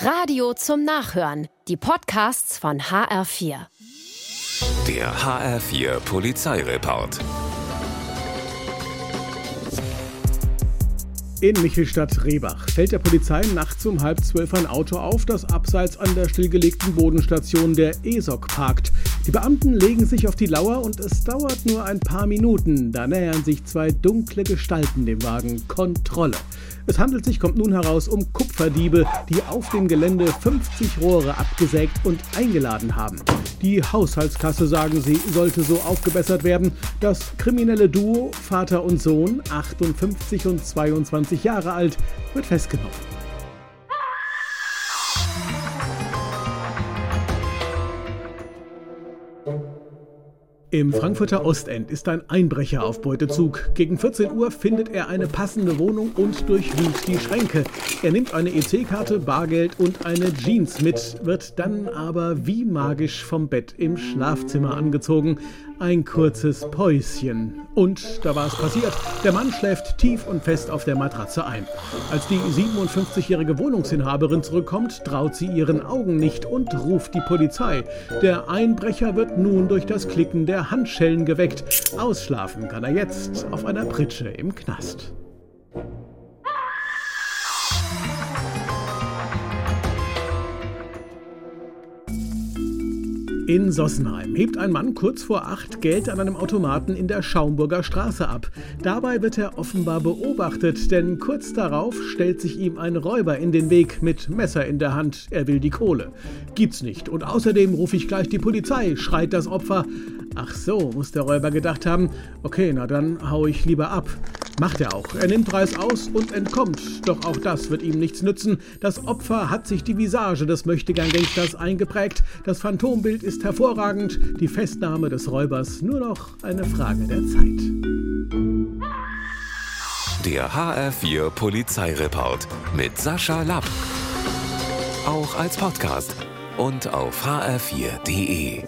Radio zum Nachhören. Die Podcasts von HR4. Der HR4 Polizeireport. In Michelstadt-Rehbach fällt der Polizei nachts um halb zwölf ein Auto auf, das abseits an der stillgelegten Bodenstation der ESOC parkt. Die Beamten legen sich auf die Lauer und es dauert nur ein paar Minuten. Da nähern sich zwei dunkle Gestalten dem Wagen. Kontrolle. Es handelt sich, kommt nun heraus, um Kupferdiebe, die auf dem Gelände 50 Rohre abgesägt und eingeladen haben. Die Haushaltskasse, sagen sie, sollte so aufgebessert werden. Das kriminelle Duo, Vater und Sohn, 58 und 22 Jahre alt, wird festgenommen. Im Frankfurter Ostend ist ein Einbrecher auf Beutezug. Gegen 14 Uhr findet er eine passende Wohnung und durchwühlt die Schränke. Er nimmt eine EC-Karte, Bargeld und eine Jeans mit, wird dann aber wie magisch vom Bett im Schlafzimmer angezogen. Ein kurzes Päuschen. Und da war es passiert. Der Mann schläft tief und fest auf der Matratze ein. Als die 57-jährige Wohnungsinhaberin zurückkommt, traut sie ihren Augen nicht und ruft die Polizei. Der Einbrecher wird nun durch das Klicken der Handschellen geweckt. Ausschlafen kann er jetzt auf einer Pritsche im Knast. In Sossenheim hebt ein Mann kurz vor acht Geld an einem Automaten in der Schaumburger Straße ab. Dabei wird er offenbar beobachtet, denn kurz darauf stellt sich ihm ein Räuber in den Weg mit Messer in der Hand. Er will die Kohle. Gibt's nicht. Und außerdem rufe ich gleich die Polizei, schreit das Opfer. Ach so, muss der Räuber gedacht haben. Okay, na dann hau ich lieber ab. Macht er auch. Er nimmt Reis aus und entkommt. Doch auch das wird ihm nichts nützen. Das Opfer hat sich die Visage des Möchtegern-Gangsters eingeprägt. Das Phantombild ist hervorragend. Die Festnahme des Räubers nur noch eine Frage der Zeit. Der HR4 Polizeireport mit Sascha Lapp. Auch als Podcast und auf hr4.de.